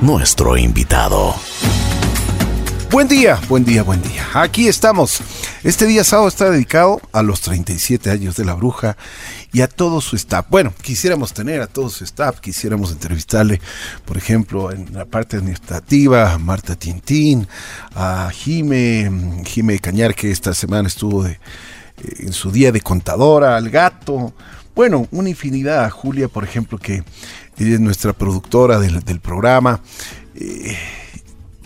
nuestro invitado. Buen día, buen día, buen día. Aquí estamos. Este día sábado está dedicado a los 37 años de la bruja y a todo su staff. Bueno, quisiéramos tener a todo su staff, quisiéramos entrevistarle, por ejemplo, en la parte administrativa, a Marta Tintín, a Jime, Jime Cañar, que esta semana estuvo de, en su día de contadora, al gato. Bueno, una infinidad. Julia, por ejemplo, que ella es nuestra productora del, programa. Eh,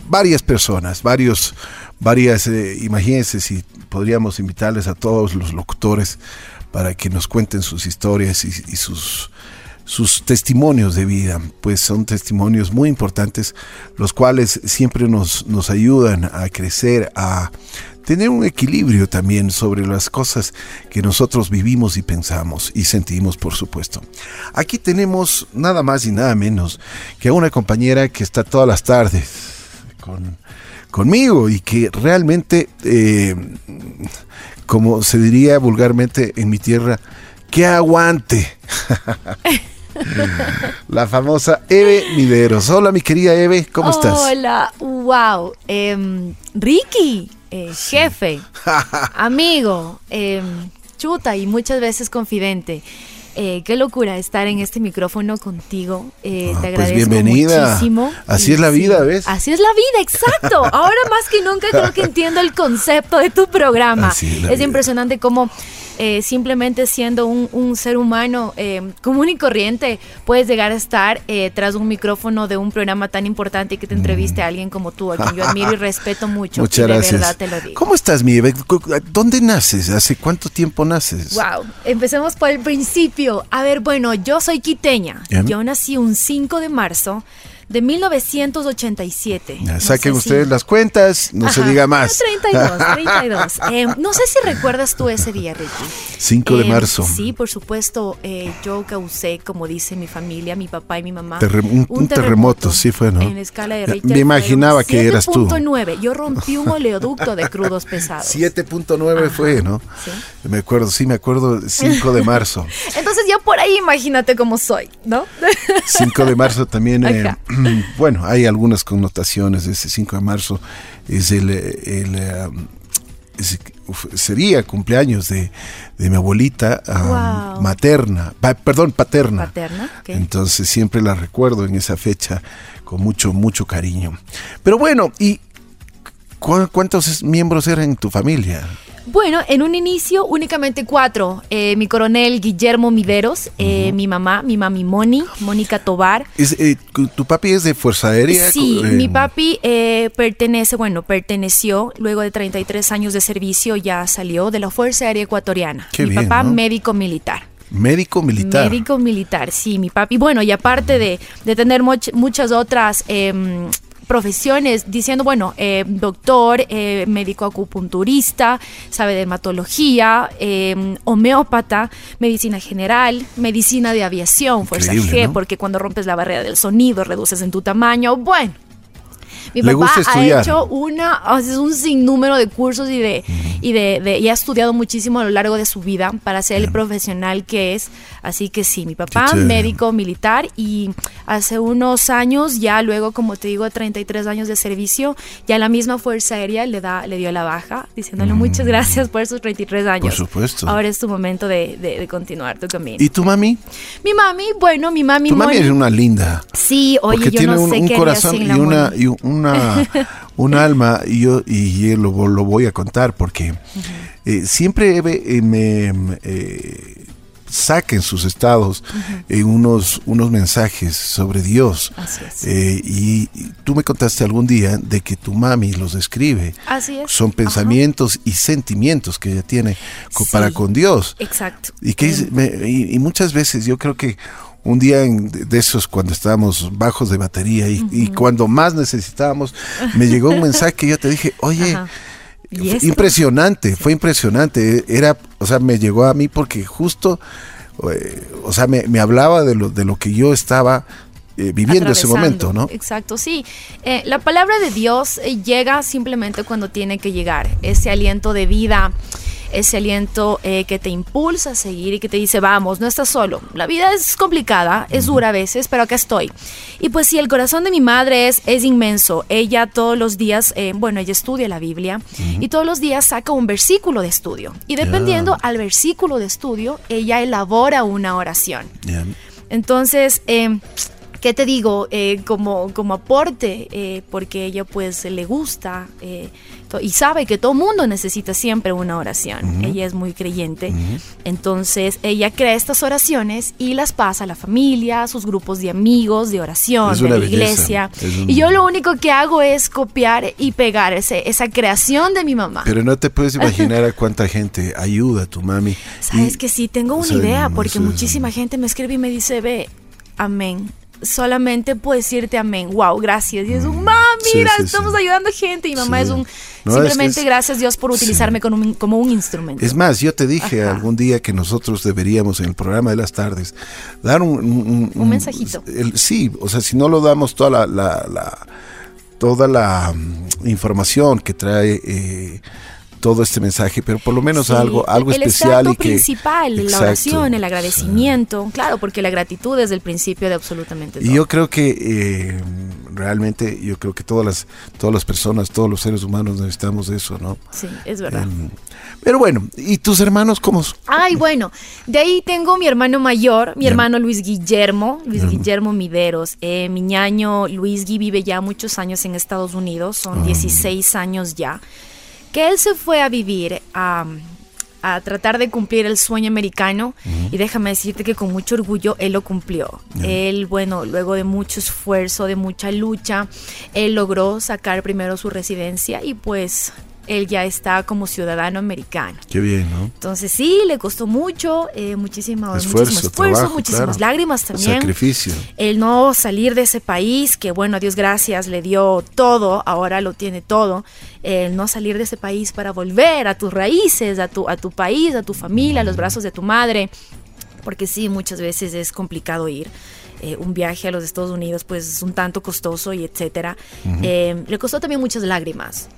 varias personas, varios, varias, eh, imagínense si podríamos invitarles a todos los locutores para que nos cuenten sus historias y, y sus, sus testimonios de vida, pues son testimonios muy importantes, los cuales siempre nos, nos ayudan a crecer, a tener un equilibrio también sobre las cosas que nosotros vivimos y pensamos y sentimos, por supuesto. Aquí tenemos nada más y nada menos que a una compañera que está todas las tardes con, conmigo y que realmente, eh, como se diría vulgarmente en mi tierra, que aguante. La famosa Eve Mideros. Hola, mi querida Eve, ¿cómo estás? Hola, wow. Em, Ricky, eh, jefe, amigo, em, chuta y muchas veces confidente. Eh, qué locura estar en este micrófono contigo. Eh, Ah, te pues agradezco bienvenida. muchísimo. Así Y es la vida, ¿ves? Así es la vida, exacto. Ahora más que nunca creo que entiendo el concepto de tu programa. Así es es impresionante cómo eh, simplemente siendo un, un ser humano eh, común y corriente puedes llegar a estar eh, tras un micrófono de un programa tan importante y que te entreviste a alguien como tú, a quien yo admiro y respeto mucho. Mm. Muchas de gracias. verdad te lo digo. ¿Cómo estás, mi Eve? Cu- ¿Dónde naces? ¿Hace cuánto tiempo naces? Wow, empecemos por el principio. A ver, bueno, yo soy quiteña. Bien. Yo nací un 5 de marzo de 1987. Ya, No Saquen sé si- ustedes las cuentas, no se Ajá, diga más. 32, 32. Eh, no sé si recuerdas tú ese día, Ricky. 5 de Eh, marzo. Sí, por supuesto. eh, yo causé, como dice mi familia, mi papá y mi mamá. Terre- un- un terremoto, sí fue, ¿no? En la escala de Me Richter. imaginaba que eras tú. 7.9. Yo rompí un oleoducto de crudos pesados. 7.9 fue, ¿no? sí. Me acuerdo, sí, me acuerdo, 5 de marzo. Entonces ya por ahí imagínate cómo soy, ¿no? 5 de marzo también, eh. bueno, hay algunas connotaciones de ese 5 de marzo. Es el, el, es- uf, sería cumpleaños de, de mi abuelita Wow. materna, pa- perdón, paterna. Paterna. Entonces siempre la recuerdo en esa fecha con mucho, mucho cariño. Pero bueno, ¿y cu- cuántos miembros eran en tu familia? Bueno, en un inicio únicamente cuatro. Eh, mi coronel Guillermo Mideros, eh, mi mamá, mi mami Moni, Mónica Tobar. Es, eh, ¿Tu papi es de Fuerza Aérea? Sí, Eh, mi papi eh, pertenece, bueno, perteneció luego de 33 años de servicio, ya salió de la Fuerza Aérea Ecuatoriana. Qué mi bien, papá ¿no? médico militar. Médico militar. Médico militar, sí, mi papi. Bueno, y aparte de, de tener much- muchas otras em, profesiones, diciendo, bueno, eh, doctor, eh, médico acupunturista, sabe de hematología, em, homeópata, medicina general, medicina de aviación, fuerza Increíble, G, ¿no? porque cuando rompes la barrera del sonido, reduces en tu tamaño. Bueno. Mi Le papá ha hecho una, un sinnúmero de cursos y de, y de, de- y ha estudiado muchísimo a lo largo de su vida para ser el profesional que es. Así que sí, mi papá, chévere. médico militar y hace unos años, ya luego, como te digo, 33 años de servicio, ya la misma Fuerza Aérea le da, le dio la baja, diciéndole muchas gracias por esos 33 años. Mm. supuesto. Ahora es tu momento de, de- de continuar tu camino. ¿Y tu mami? mi mami, bueno, mi mami, Tu mami es una linda. Sí, oye, yo tiene no un, sé un qué corazón y una, y una, un alma y yo y lo, lo voy a contar porque eh, siempre eh, me eh, saca en sus estados eh, unos, unos mensajes sobre Dios. Así es. Eh, y, y tú me contaste algún día de que tu mami los escribe. Así es. Son Ajá. pensamientos y sentimientos que ella tiene co- Sí. para con Dios. Exacto. Y, que es- me- y, y muchas veces yo creo que un día en- de esos cuando estábamos bajos de batería y, y cuando más necesitábamos, me llegó un mensaje que yo te dije, oye. ¿Y impresionante, fue impresionante. Era, o sea, me llegó a mí porque justo, eh, o sea, me, me hablaba de lo, de lo que yo estaba eh, viviendo ese momento, ¿no? Exacto, sí. Eh, la palabra de Dios eh, llega simplemente cuando tiene que llegar. Ese aliento de vida, ese aliento eh, que te impulsa a seguir y que te dice, vamos, no estás solo. La vida es complicada, es dura a veces, pero acá estoy. Y pues sí, el corazón de mi madre es, es inmenso. Ella todos los días, eh, bueno, ella estudia la Biblia y todos los días saca un versículo de estudio. Y dependiendo al versículo de estudio, ella elabora una oración. Ya. Entonces, eh, ¿qué te digo? Eh, como, como aporte, eh, porque ella pues le gusta eh, y sabe que todo mundo necesita siempre una oración. Ella es muy creyente. Entonces, ella crea estas oraciones y las pasa a la familia, a sus grupos de amigos, de oración, de la belleza. iglesia. Un- Y yo lo único que hago es copiar y pegar ese, esa creación de mi mamá. Pero no te puedes imaginar a cuánta gente ayuda a tu mami. Sabes Y- que sí, tengo una o sea, idea, porque muchísima gente me escribe y me dice, ve, amén. Solamente puedo decirte amén. Wow, gracias. Y es un, ma, Sí, mira, sí, estamos sí. ayudando gente. Y mamá es un, No, es simplemente que es- gracias Dios por utilizarme como, un, como un instrumento. Es más, yo te dije Ajá. algún día que nosotros deberíamos en el programa de las tardes dar un, un, Un mensajito. el- sí, o sea, si no lo damos toda la, la- la- toda la mm, información que trae eh, todo este mensaje, pero por lo menos Sí, algo, algo el especial y que principal, la Exacto. oración, el agradecimiento. Claro, porque la gratitud es el principio de absolutamente todo. Y yo creo que eh, realmente, yo creo que todas las, todas las personas, todos los seres humanos necesitamos de eso, ¿no? sí, es verdad. Em, pero bueno, ¿y tus hermanos cómo? Ay, bueno, de ahí tengo mi hermano mayor, mi hermano Luis Guillermo, Luis Guillermo Mideros. Eh, mi ñaño Luis Gui vive ya muchos años en Estados Unidos, son 16 años ya. Que él se fue a vivir a, a tratar de cumplir el sueño americano y déjame decirte que con mucho orgullo él lo cumplió. Él, bueno, luego de mucho esfuerzo, de mucha lucha, él logró sacar primero su residencia y pues él ya está como ciudadano americano. Qué bien, ¿no? Entonces sí, le costó mucho, eh, muchísimo Esfuerzo, muchísimo esfuerzo, trabajo, muchísimas claro. lágrimas también. Sacrificio. El no salir de ese país, que bueno, a Dios gracias, le dio todo, ahora lo tiene todo. El no salir de ese país para volver a tus raíces, a tu, a tu país, a tu familia, a los brazos de tu madre. Porque sí, muchas veces es complicado ir. Eh, un viaje a los Estados Unidos pues es un tanto costoso y etcétera. Eh, le costó también muchas lágrimas.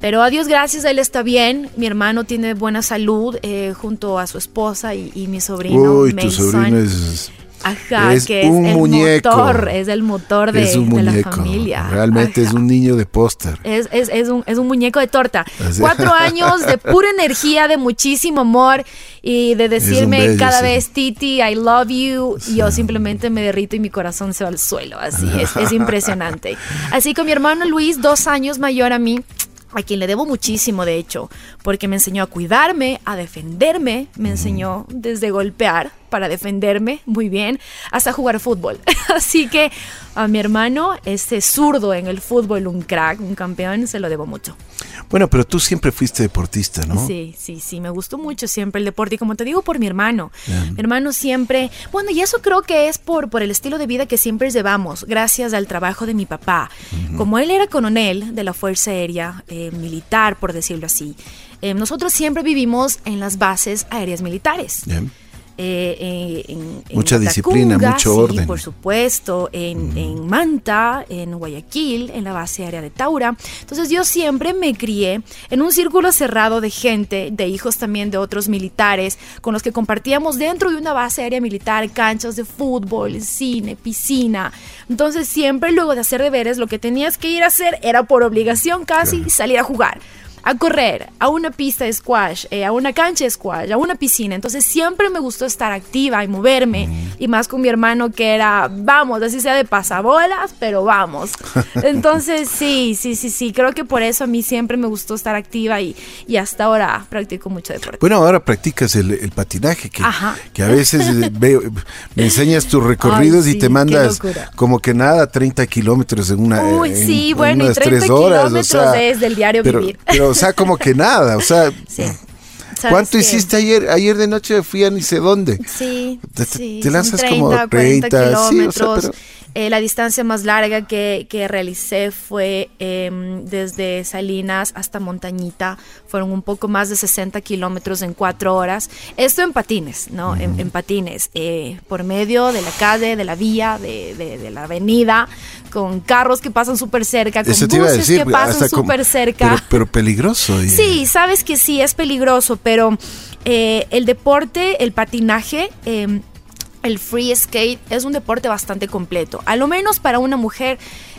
Pero a Dios gracias, él está bien. Mi hermano tiene buena salud eh, junto a su esposa y, y mi sobrino. Uy, tu Mason. sobrino es, Ajá, es que es un el muñeco. motor, es el motor de, la familia. Realmente es un niño de póster. Es, es- es un, es un muñeco de torta. Así. Cuatro años de pura energía, de muchísimo amor y de decirme bello, cada sí. vez, Titi, I love you. Y yo simplemente me derrito y mi corazón se va al suelo. Así es, es impresionante. Así que mi hermano Luis, dos años mayor a mí, a quien le debo muchísimo, de hecho, porque me enseñó a cuidarme, a defenderme, me enseñó desde golpear para defenderme muy bien, hasta jugar fútbol. Así que a mi hermano, ese zurdo en el fútbol, un crack, un campeón, se lo debo mucho. Bueno, pero tú siempre fuiste deportista, ¿no? Sí, sí, sí, me gustó mucho siempre el deporte y como te digo por mi hermano, mi hermano siempre, bueno, y eso creo que es por, por el estilo de vida que siempre llevamos, gracias al trabajo de mi papá. Como él era coronel de la Fuerza Aérea eh, Militar, por decirlo así, eh, nosotros siempre vivimos en las bases aéreas militares. Eh, en- en Mucha disciplina, mucho sí, orden. por supuesto, en, en Manta, en Guayaquil, en la base aérea de Taura. Entonces yo siempre me crié en un círculo cerrado de gente, de hijos también de otros militares, con los que compartíamos dentro de una base aérea militar canchas de fútbol, cine, piscina. Entonces siempre luego de hacer deberes, lo que tenías que ir a hacer era por obligación casi salir a jugar a correr, a una pista de squash, eh, a una cancha de squash, a una piscina. Entonces siempre me gustó estar activa y moverme. Y más con mi hermano que era, vamos, así sea de pasabolas, pero vamos. Entonces sí, sí, sí, sí. Creo que por eso a mí siempre me gustó estar activa y, y hasta ahora practico mucho deporte. Bueno, ahora practicas el, el patinaje, que, que a veces eh, veo, me enseñas tus recorridos Ay, y te mandas como que nada, 30 kilómetros en una Uy, en- sí, en bueno, y unas 30 tres horas, o kilómetros sea, es del diario pero, vivir. Pero, o sea, como que nada, o sea, Sí. ¿Sabes ¿cuánto qué? hiciste ayer? Ayer de noche fui a ni sé dónde. Sí, Te- sí, lanzas 30, como 40 30, sí, o sea, kilómetros. pero- Eh, la distancia más larga que, que realicé fue em, desde Salinas hasta Montañita. Fueron un poco más de 60 kilómetros en cuatro horas. Esto en patines, ¿no? En, en patines. eh, por medio de la calle, de la vía, de, de- de la avenida, con carros que pasan súper cerca, con Eso te iba a buses decir, que pasan súper cerca. Pero, pero peligroso. Sí, sabes que sí, es peligroso, pero eh, el deporte, el patinaje, eh, el free skate es un deporte bastante completo. A lo menos para una mujer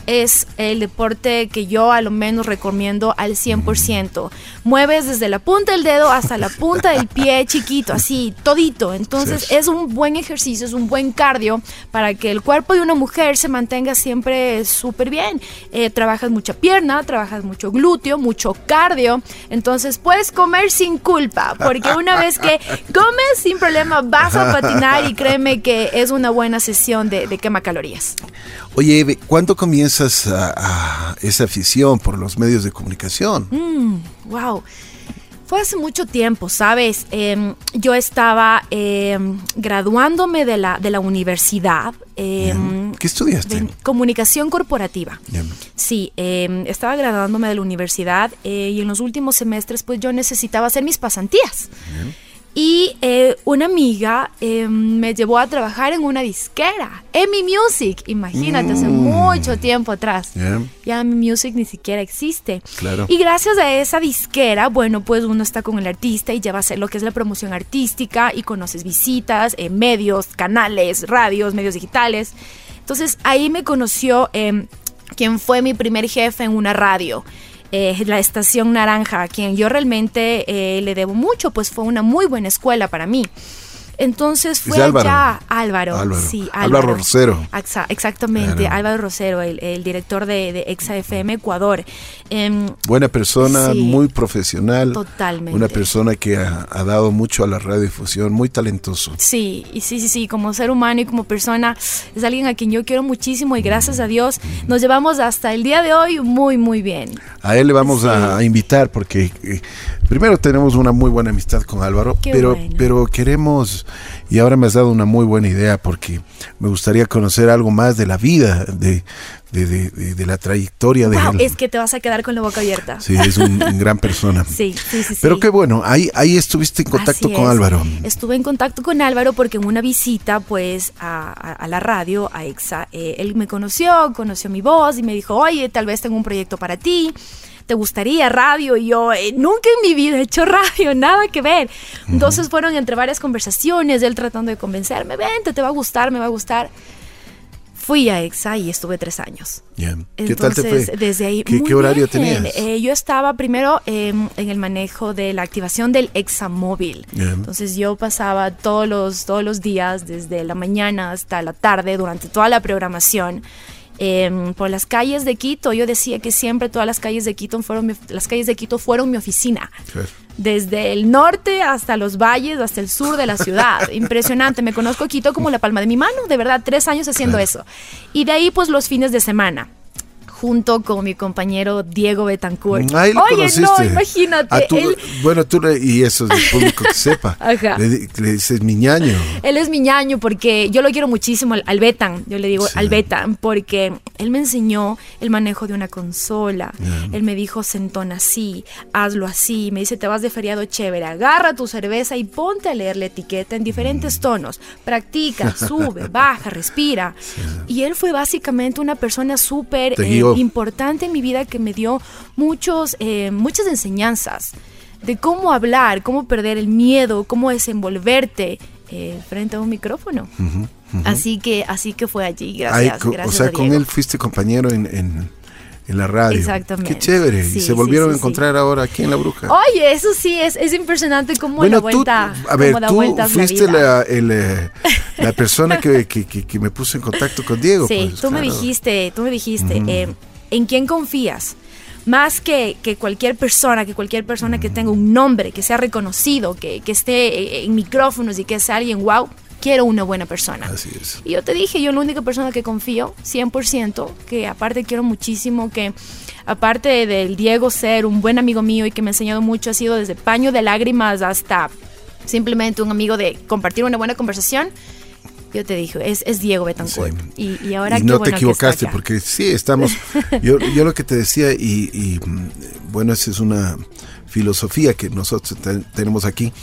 es el deporte que yo a lo menos recomiendo al 100%. Mueves desde la punta del dedo hasta la punta del pie chiquito, así, todito. Entonces Sí. es un buen ejercicio, es un buen cardio para que el cuerpo de una mujer se mantenga siempre súper bien. Eh, trabajas mucha pierna, trabajas mucho glúteo, mucho cardio. Entonces puedes comer sin culpa, porque una vez que comes sin problema vas a patinar y créeme que es una buena sesión de, de quema calorías. Oye, Eve, ¿cuándo comienzas a, a esa afición por los medios de comunicación? Wow. Fue hace mucho tiempo, ¿sabes? Em, yo estaba em, graduándome de la, de la universidad. em, ¿Qué estudiaste? comunicación corporativa. Ya. Sí, estaba graduándome de la universidad eh, y en los últimos semestres pues yo necesitaba hacer mis pasantías. Y eh, una amiga eh, me llevó a trabajar en una disquera, Emi Music, imagínate, hace mucho tiempo atrás. Ya. Ya Emi Music ni siquiera existe. Claro. Y gracias a esa disquera, bueno, pues uno está con el artista y lleva a hacer lo que es la promoción artística y conoces visitas, eh, medios, canales, radios, medios digitales. Entonces ahí me conoció eh, quien fue mi primer jefe en una radio. Eh, la estación Naranja, a quien yo realmente eh, le debo mucho, pues fue una muy buena escuela para mí. Entonces fue Álvaro. allá, Álvaro, Álvaro. sí, Álvaro Rosero. Exa- exactamente, Claro. Álvaro Rosero, el, el director de, de Exa FM Ecuador. Em, Buena persona, Sí. muy profesional. Totalmente. Una persona que ha, ha dado mucho a la radiodifusión, muy talentoso. Sí, y sí, sí, sí, como ser humano y como persona es alguien a quien yo quiero muchísimo y gracias a Dios nos llevamos hasta el día de hoy muy, muy bien. A él le vamos Sí. a, a invitar porque eh, primero tenemos una muy buena amistad con Álvaro, Qué pero, bueno. pero queremos, y ahora me has dado una muy buena idea porque me gustaría conocer algo más de la vida, de, de, de- de- de la trayectoria de Wow, él. es que te vas a quedar con la boca abierta. Sí, es un, un gran persona. Sí, sí, sí. Pero sí. qué bueno, ahí, ahí estuviste en contacto Así con es. Álvaro. Estuve en contacto con Álvaro porque en una visita pues a, a- a la radio, a EXA, eh, él me conoció, conoció mi voz y me dijo, oye, tal vez tengo un proyecto para ti. ¿Te gustaría radio? Y yo, eh, nunca en mi vida he hecho radio, nada que ver. Entonces fueron entre varias conversaciones, él tratando de convencerme, vente, te va a gustar, me va a gustar. Fui a EXA y estuve tres años. Ya. ¿Qué tal te Entonces, fue? desde ahí. ¿Qué, qué horario bien. tenías? Eh, yo estaba primero em, en el manejo de la activación del examóvil. Ya. Entonces yo pasaba todos los, todos los días, desde la mañana hasta la tarde, durante toda la programación. Em, por las calles de Quito, yo decía que siempre todas las calles de Quito fueron mi, las calles de Quito fueron mi oficina. Claro. Desde el norte hasta los valles, hasta el sur de la ciudad. Impresionante. Me conozco Quito como la palma de mi mano. De verdad, tres años haciendo eso. Y de ahí, pues, los fines de semana. Junto con mi compañero Diego Betancourt. Ahí lo Oye, conociste. no, imagínate. Él, Bueno, tú, le- y eso es el público que sepa. Ajá. Le, le dices mi ñaño. él es mi ñaño porque yo lo quiero muchísimo al, al Betan. Yo le digo Sí. al Betan porque él me enseñó el manejo de una consola. Él me dijo, sentón así, hazlo así. Me dice, te vas de feriado chévere, agarra tu cerveza y ponte a leer la etiqueta en diferentes tonos. Practica, sube, baja, respira. Y él fue básicamente una persona súper eh, importante en mi vida que me dio muchos, eh, muchas enseñanzas de cómo hablar, cómo perder el miedo, cómo desenvolverte eh, frente a un micrófono. Así que, así que fue allí, gracias, gracias o sea, a con él fuiste compañero en, en, en la radio. Exactamente. Qué chévere. Sí, y se volvieron sí, a sí. encontrar ahora aquí en La Bruja. Oye, eso sí es, es impresionante cómo la vuelta, a ver, cómo da tú fuiste la la, el, eh, la persona que, que, que- que me puso en contacto con Diego. Sí, pues, tú me claro. dijiste, tú me dijiste, eh, ¿en quién confías? Más que, que cualquier persona, que cualquier persona que tenga un nombre, que sea reconocido, que, que esté eh, en micrófonos y que sea alguien wow, quiero una buena persona. Así es. Y yo te dije, yo la única persona que confío, 100%, que aparte quiero muchísimo, que aparte del Diego ser un buen amigo mío y que me ha enseñado mucho, ha sido desde paño de lágrimas hasta simplemente un amigo de compartir una buena conversación, Yo te dije, es, es Diego Betancourt. Sí. Y, y ahora y qué no bueno te equivocaste, porque sí, estamos. Yo, yo lo que te decía, y, y, mm, bueno, esa es una filosofía que nosotros te- tenemos aquí,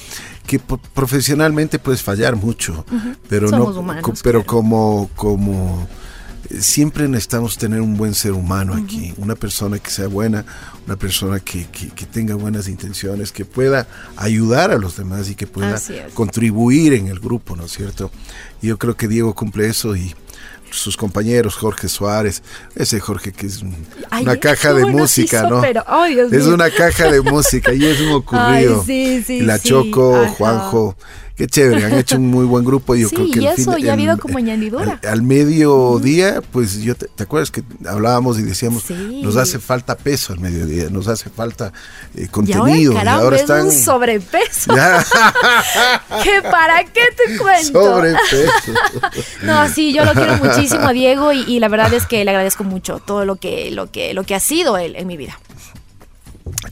que profesionalmente puedes fallar mucho, pero Somos no, humanos, co- pero claro. como, como eh, siempre necesitamos tener un buen ser humano aquí, una persona que sea buena, una persona que, que- que tenga buenas intenciones, que pueda ayudar a los demás y que pueda contribuir en el grupo, ¿no es cierto? Y yo creo que Diego cumple eso y sus compañeros, Jorge Suárez, ese Jorge que es un- Ay, una caja de música, ¿no? pero, ay, Dios es mío. una caja de música y es un ocurrido. Ay, sí, sí, la sí, Choco, ajá. Juanjo, qué chévere, han hecho un muy buen grupo. y Yo Sí, creo que y el eso fin- ya ha habido como añadidura. Al, al mediodía, pues yo te, ¿te acuerdas que hablábamos y decíamos, Sí. nos hace falta peso al mediodía, nos hace falta eh, Y ahora, contenido. caramba, están es un sobrepeso. ¿Qué para qué te cuento? sobrepeso. No, sí, yo lo quiero muchísimo a Diego y, y la verdad es que le agradezco mucho todo lo que, lo que, lo que ha sido él en mi vida.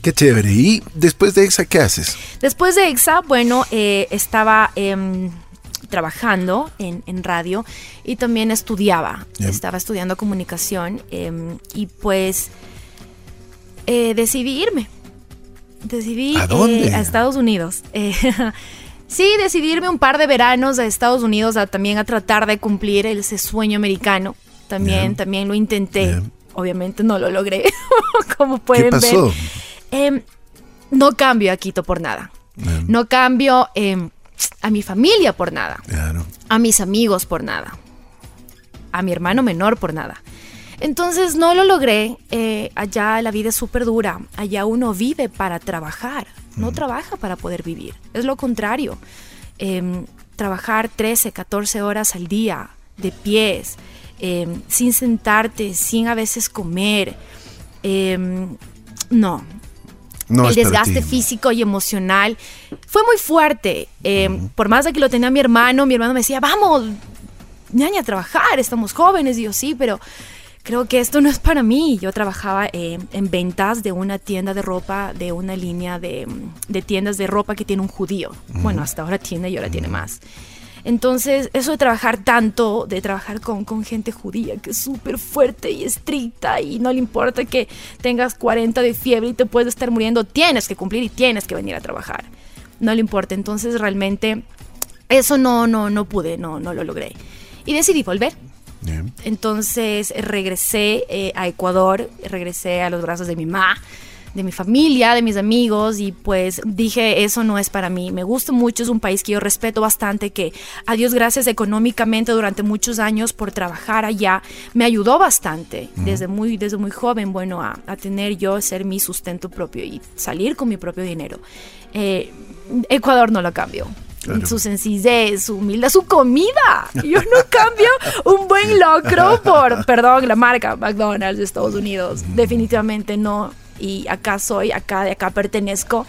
Qué chévere. Y después de EXA, ¿qué haces? Después de EXA, bueno, eh, estaba em, trabajando en, en radio y también estudiaba. Estaba estudiando comunicación em, y pues eh, decidí irme. Decidí ¿A dónde? eh, a Estados Unidos. Eh, sí, decidí irme un par de veranos a Estados Unidos a, también a tratar de cumplir ese sueño americano. También, también lo intenté. Obviamente no lo logré, como ¿Qué pueden pasó? ver. Em, no cambio a Quito por nada. No cambio em, a mi familia por nada. Claro. A mis amigos por nada. A mi hermano menor por nada. Entonces no lo logré. eh, allá la vida es súper dura. Allá uno vive para trabajar. No trabaja para poder vivir. Es lo contrario. Em, trabajar 13, 14 horas al día de pies, sin sentarte, sin a veces comer. no, No el desgaste físico y emocional fue muy fuerte. Eh, Por más de que lo tenía mi hermano, mi hermano me decía, vamos, ñaña, a trabajar, estamos jóvenes. Y yo, sí, pero creo que esto no es para mí. Yo trabajaba eh, en ventas de una tienda de ropa, de una línea de, de tiendas de ropa que tiene un judío. Bueno, hasta ahora tiene y ahora tiene más. Entonces, eso de trabajar tanto, de trabajar con, con gente judía que es súper fuerte y estricta y no le importa que tengas 40 de fiebre y te puedes estar muriendo, tienes que cumplir y tienes que venir a trabajar. No le importa. Entonces, realmente, eso no, no, no pude, no, no lo logré. Y decidí volver. Entonces regresé eh, a Ecuador, regresé a los brazos de mi mamá, de mi familia, de mis amigos y pues dije, eso no es para mí. Me gusta mucho, es un país que yo respeto bastante, que a Dios gracias económicamente durante muchos años por trabajar allá me ayudó bastante desde muy, desde muy joven, bueno, a, a tener yo, ser mi sustento propio y salir con mi propio dinero. Eh, Ecuador no lo cambio. Claro. Su sencillez, su humildad, su comida. Yo no cambio un buen locro por, perdón, la marca McDonald's de Estados Unidos. Definitivamente no. Y acá soy, acá de acá pertenezco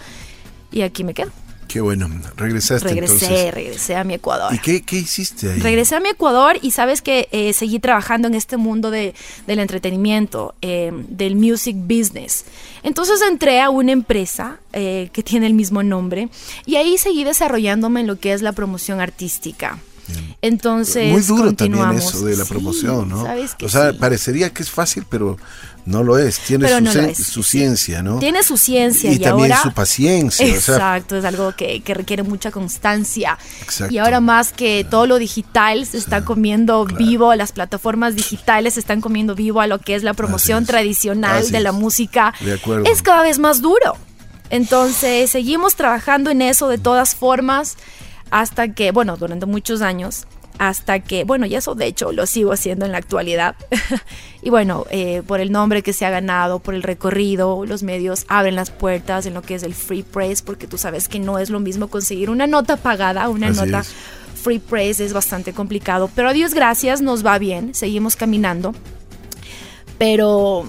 y aquí me quedo. Qué bueno. Regresaste Regresé, entonces. regresé a mi Ecuador. ¿Y qué, qué hiciste ahí? Regresé a mi Ecuador y sabes que eh, seguí trabajando en este mundo de, del entretenimiento, eh, del music business. Entonces entré a una empresa eh, que tiene el mismo nombre y ahí seguí desarrollándome en lo que es la promoción artística. Entonces, Muy duro también eso de la Sí, promoción, ¿no? o sea, sí. parecería que es fácil, pero no lo es. Tiene su, no es, ciencia, ¿no? Tiene su ciencia y, y, también ahora su paciencia. o sea, Exacto, es algo que, que requiere mucha constancia. Exacto. Y ahora más que todo lo digital se está comiendo vivo, las plataformas digitales se están comiendo vivo a lo que es la promoción es. tradicional de la música. De acuerdo. Es cada vez más duro. Entonces, seguimos trabajando en eso de todas formas hasta que, bueno, durante muchos años, hasta que, bueno, y eso de hecho lo sigo haciendo en la actualidad. y bueno, eh, por el nombre que se ha ganado, por el recorrido, los medios abren las puertas en lo que es el free press, porque tú sabes que no es lo mismo conseguir una nota pagada, una Así nota es. free press es bastante complicado. Pero a Dios gracias, nos va bien, seguimos caminando. Pero,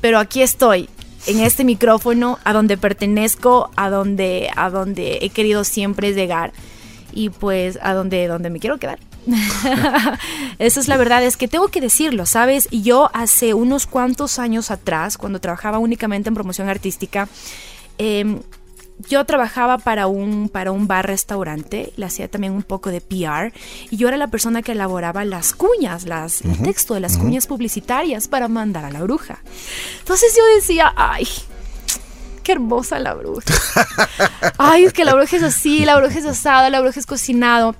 pero aquí estoy, en este micrófono, a donde pertenezco, a donde, a donde he querido siempre llegar y pues a donde, donde me quiero quedar. Esa es la verdad, es que tengo que decirlo, ¿sabes? Yo hace unos cuantos años atrás, cuando trabajaba únicamente en promoción artística, em, yo trabajaba para un, para un bar-restaurante, le hacía también un poco de PR, y yo era la persona que elaboraba las cuñas, las, el texto de las cuñas publicitarias para mandar a la bruja. Entonces yo decía, ay, qué hermosa la bruja. Ay, es que la bruja es así, la bruja es asada, la bruja es cocinado.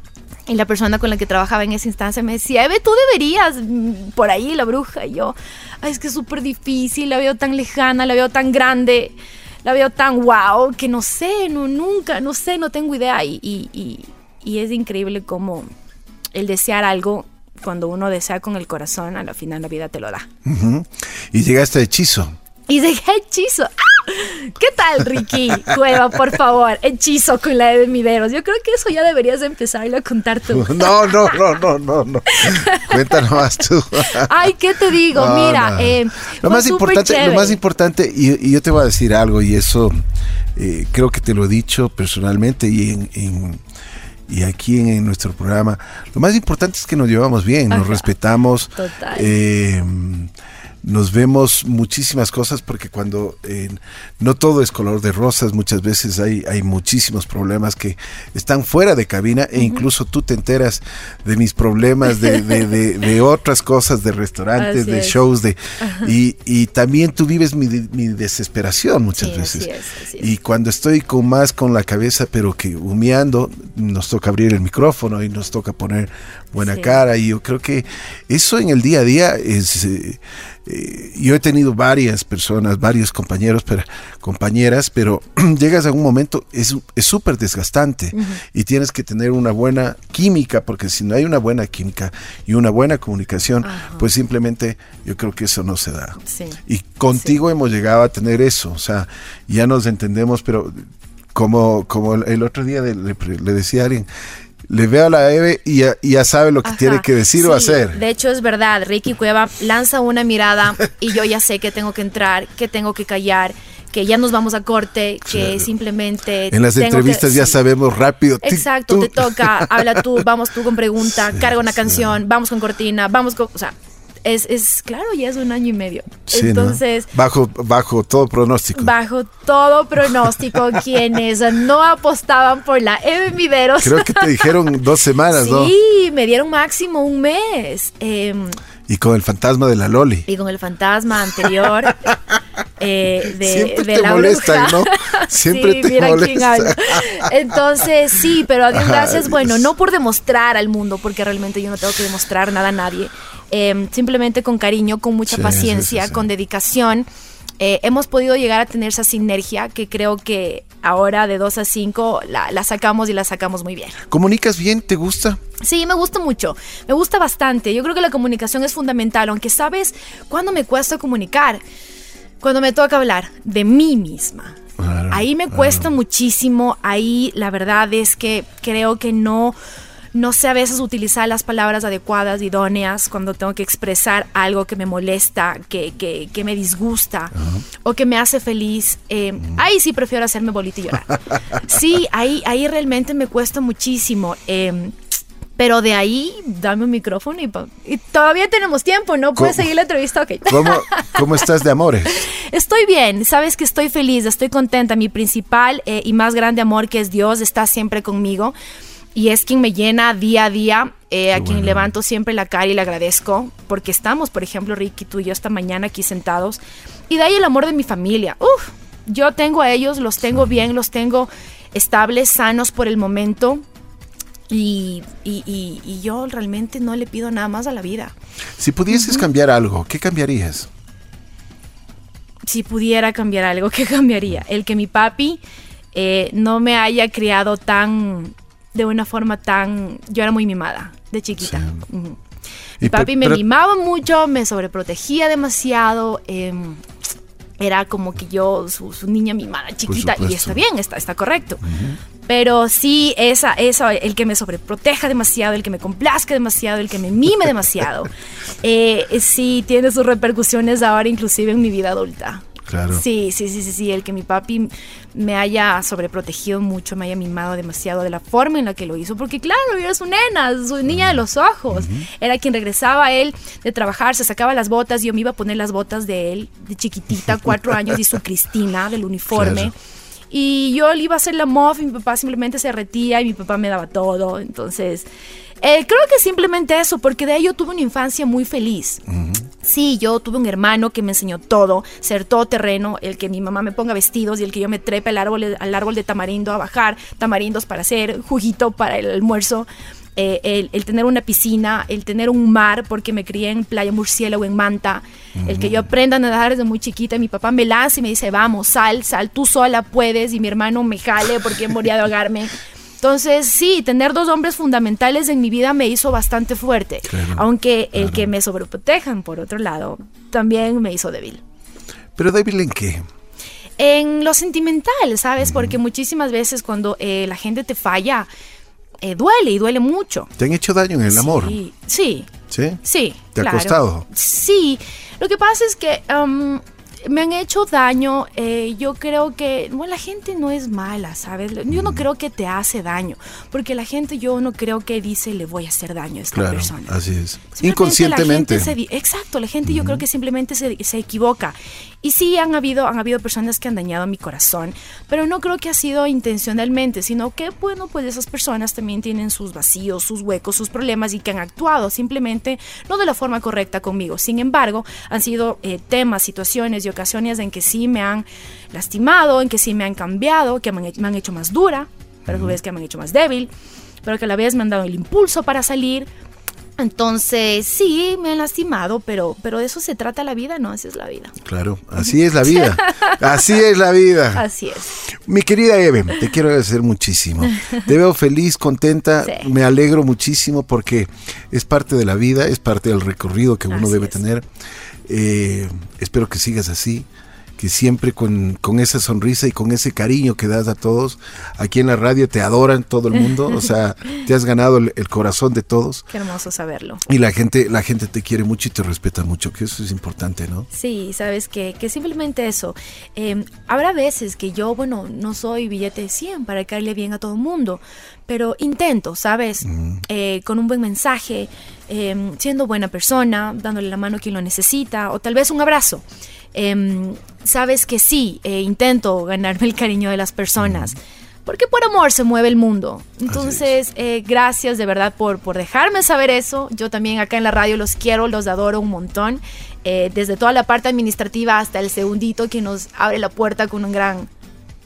Y la persona con la que trabajaba en esa instancia me decía, Eve, tú deberías mm, por ahí la bruja. Y yo, ay, es que es súper difícil, la veo tan lejana, la veo tan grande, la veo tan wow, que no sé, no, nunca, no sé, no tengo idea. Y, y, y, es increíble como el desear algo, cuando uno desea con el corazón, a la final la vida te lo da. Y llegaste a hechizo. Y dije hechizo. ¡Ah! ¿Qué tal, Ricky? Cueva, por favor, hechizo con la de Mideros. Yo creo que eso ya deberías empezarlo a contar tú. No, no, no, no, no, no. Cuéntanos más tú. Ay, ¿qué te digo? Mira, Eh, lo, más importante, lo más importante, y, yo te voy a decir algo, y eso eh, creo que te lo he dicho personalmente y en, y aquí en, nuestro programa, lo más importante es que nos llevamos bien, nos respetamos. Total. Eh, nos vemos muchísimas cosas porque cuando eh, no todo es color de rosas, muchas veces hay, hay muchísimos problemas que están fuera de cabina e incluso tú te enteras de mis problemas, de, de, otras cosas, de restaurantes, de shows, de y, y, también tú vives mi, mi desesperación muchas veces. Y cuando estoy con más con la cabeza, pero que humeando, nos toca abrir el micrófono y nos toca poner buena cara y yo creo que eso en el día a día es... Eh, eh, yo he tenido varias personas, varios compañeros, pero, compañeras, pero llegas a un momento, es súper desgastante y tienes que tener una buena química, porque si no hay una buena química y una buena comunicación, pues simplemente yo creo que eso no se da. Y contigo hemos llegado a tener eso, o sea, ya nos entendemos, pero como, como el otro día le, le decía a alguien, le veo a la Eve y ya, sabe lo que tiene que decir o hacer. De hecho, es verdad. Ricky Cueva lanza una mirada y yo ya sé que tengo que entrar, que tengo que callar que ya nos vamos a corte, que simplemente... En las entrevistas ya sabemos rápido. Exacto, te toca, habla tú, vamos tú con pregunta, carga una canción, vamos con cortina, vamos con... O sea, es, es, claro, ya es un año y medio. Entonces. Bajo, bajo todo pronóstico. Bajo todo pronóstico, quienes no apostaban por la Mideros. Creo que te dijeron dos semanas, ¿no? Sí, me dieron máximo un mes. Em, y con el fantasma de la Loli. Y con el fantasma anterior. Eh, de, Siempre te la molestan, ¿no? Siempre te molestan. Entonces, sí, pero a Dios gracias, bueno, no por demostrar al mundo, porque realmente yo no tengo que demostrar nada a nadie. Em, simplemente con cariño, con mucha paciencia, con dedicación. Eh, hemos podido llegar a tener esa sinergia que creo que ahora de 2 a 5 la, la, sacamos y la sacamos muy bien. ¿Comunicas bien? ¿Te gusta? Sí, me gusta mucho, me gusta bastante. Yo creo que la comunicación es fundamental, aunque sabes cuándo me cuesta comunicar, cuando me toca hablar de mí misma. ahí me cuesta muchísimo, ahí la verdad es que creo que no no sé a veces utilizar las palabras adecuadas, idóneas, cuando tengo que expresar algo que me molesta, que, que, me disgusta o que me hace feliz. Eh, ahí sí prefiero hacerme bolita y llorar. Sí, ahí, ahí realmente me cuesta muchísimo. Em, pero de ahí, dame un micrófono y, todavía tenemos tiempo, ¿no? Puedes seguir la entrevista, ok. ¿Cómo, ¿Cómo, estás de amores? Estoy bien, sabes que estoy feliz, estoy contenta. Mi principal eh, y más grande amor, que es Dios, está siempre conmigo y es quien me llena día a día, eh, a quien levanto siempre la cara y le agradezco, porque estamos, por ejemplo, Ricky, tú y yo esta mañana aquí sentados, y de ahí el amor de mi familia. Uf, yo tengo a ellos, los tengo bien, los tengo estables, sanos por el momento. Y, y, yo realmente no le pido nada más a la vida. Si pudieses cambiar algo, ¿qué cambiarías? Si pudiera cambiar algo, ¿qué cambiaría? El que mi papi eh, no me haya criado tan de una forma tan... Yo era muy mimada de chiquita. Mi papi me mimaba mucho, me sobreprotegía demasiado. Em, era como que yo, su, niña mimada chiquita, y está bien, está, está correcto. Pero sí, esa, eso, el que me sobreproteja demasiado, el que me complazca demasiado, el que me mime demasiado, eh, sí tiene sus repercusiones ahora inclusive en mi vida adulta. Sí, sí, sí, sí, sí, el que mi papi me haya sobreprotegido mucho, me haya mimado demasiado de la forma en la que lo hizo, porque claro, yo era su nena, su niña de los ojos, era quien regresaba él de trabajar, se sacaba las botas, yo me iba a poner las botas de él, de chiquitita, cuatro años, y su Cristina del uniforme. Y yo le iba a hacer la MOF y mi papá simplemente se retía y mi papá me daba todo. Entonces, eh, creo que simplemente eso, porque de ahí yo tuve una infancia muy feliz. Sí, yo tuve un hermano que me enseñó todo, ser todo terreno, el que mi mamá me ponga vestidos y el que yo me trepe al árbol, al árbol de tamarindo a bajar tamarindos para hacer juguito para el almuerzo. Eh, el, tener una piscina, el tener un mar, porque me crié en Playa Murciélago, en Manta, el que yo aprenda a nadar desde muy chiquita, mi papá me lanza y me dice, vamos, sal, sal, tú sola puedes, y mi hermano me jale porque moría de ahogarme. Entonces, sí, tener dos hombres fundamentales en mi vida me hizo bastante fuerte, aunque el que me sobreprotejan, por otro lado, también me hizo débil. ¿Pero débil en qué? En lo sentimental, ¿sabes? Porque muchísimas veces cuando eh, la gente te falla, eh, duele y duele mucho. ¿Te han hecho daño en el amor? Sí. ¿Sí? Sí. ¿Te ha costado? Sí. Lo que pasa es que me han hecho daño. Eh, yo creo que bueno, la gente no es mala, ¿sabes? Yo no creo que te hace daño, porque la gente yo no creo que dice le voy a hacer daño a esta claro, persona. Así es. Inconscientemente. exacto, la gente yo creo que simplemente se, se, equivoca. Y sí han habido, han habido personas que han dañado mi corazón, pero no creo que ha sido intencionalmente, sino que, bueno, pues esas personas también tienen sus vacíos, sus huecos, sus problemas y que han actuado simplemente no de la forma correcta conmigo. Sin embargo, han sido eh, temas, situaciones y ocasiones en que sí me han lastimado, en que sí me han cambiado, que me han, hecho más dura, pero a su vez que me han hecho más débil, pero que a la vez me han dado el impulso para salir, entonces, sí, me han lastimado, pero, pero de eso se trata la vida, ¿no? Así es la vida. Claro, así es la vida. Así es la vida. Así es. Mi querida Eve, te quiero agradecer muchísimo. Te veo feliz, contenta, me alegro muchísimo porque es parte de la vida, es parte del recorrido que uno debe tener. Eh, espero que sigas así que siempre con, esa sonrisa y con ese cariño que das a todos, aquí en la radio te adoran todo el mundo, o sea, te has ganado el, corazón de todos. Qué hermoso saberlo. Y la gente, la gente te quiere mucho y te respeta mucho, que eso es importante, ¿no? Sí, sabes que, que simplemente eso. Em, habrá veces que yo, bueno, no soy billete de 100 para caerle bien a todo el mundo, pero intento, ¿sabes? Eh, con un buen mensaje, em, siendo buena persona, dándole la mano a quien lo necesita, o tal vez un abrazo. Em, sabes que sí, eh, intento ganarme el cariño de las personas. Porque por amor se mueve el mundo. Entonces, eh, gracias de verdad por, por dejarme saber eso. Yo también acá en la radio los quiero, los adoro un montón. Eh, desde toda la parte administrativa hasta el segundito que nos abre la puerta con un gran,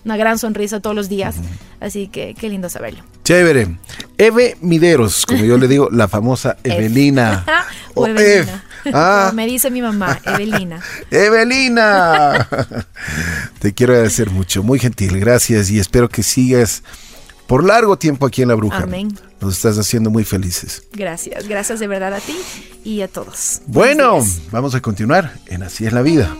una gran sonrisa todos los días. Así que qué lindo saberlo. Chévere. Eve Mideros, como yo le digo, la famosa Evelina. o, Evelina. Ah. Me dice mi mamá, Evelina. Evelina. Te quiero agradecer mucho, muy gentil, gracias y espero que sigas por largo tiempo aquí en La Bruja. Amén. Nos estás haciendo muy felices. Gracias, gracias de verdad a ti y a todos. Bueno, vamos a continuar en Así es la vida.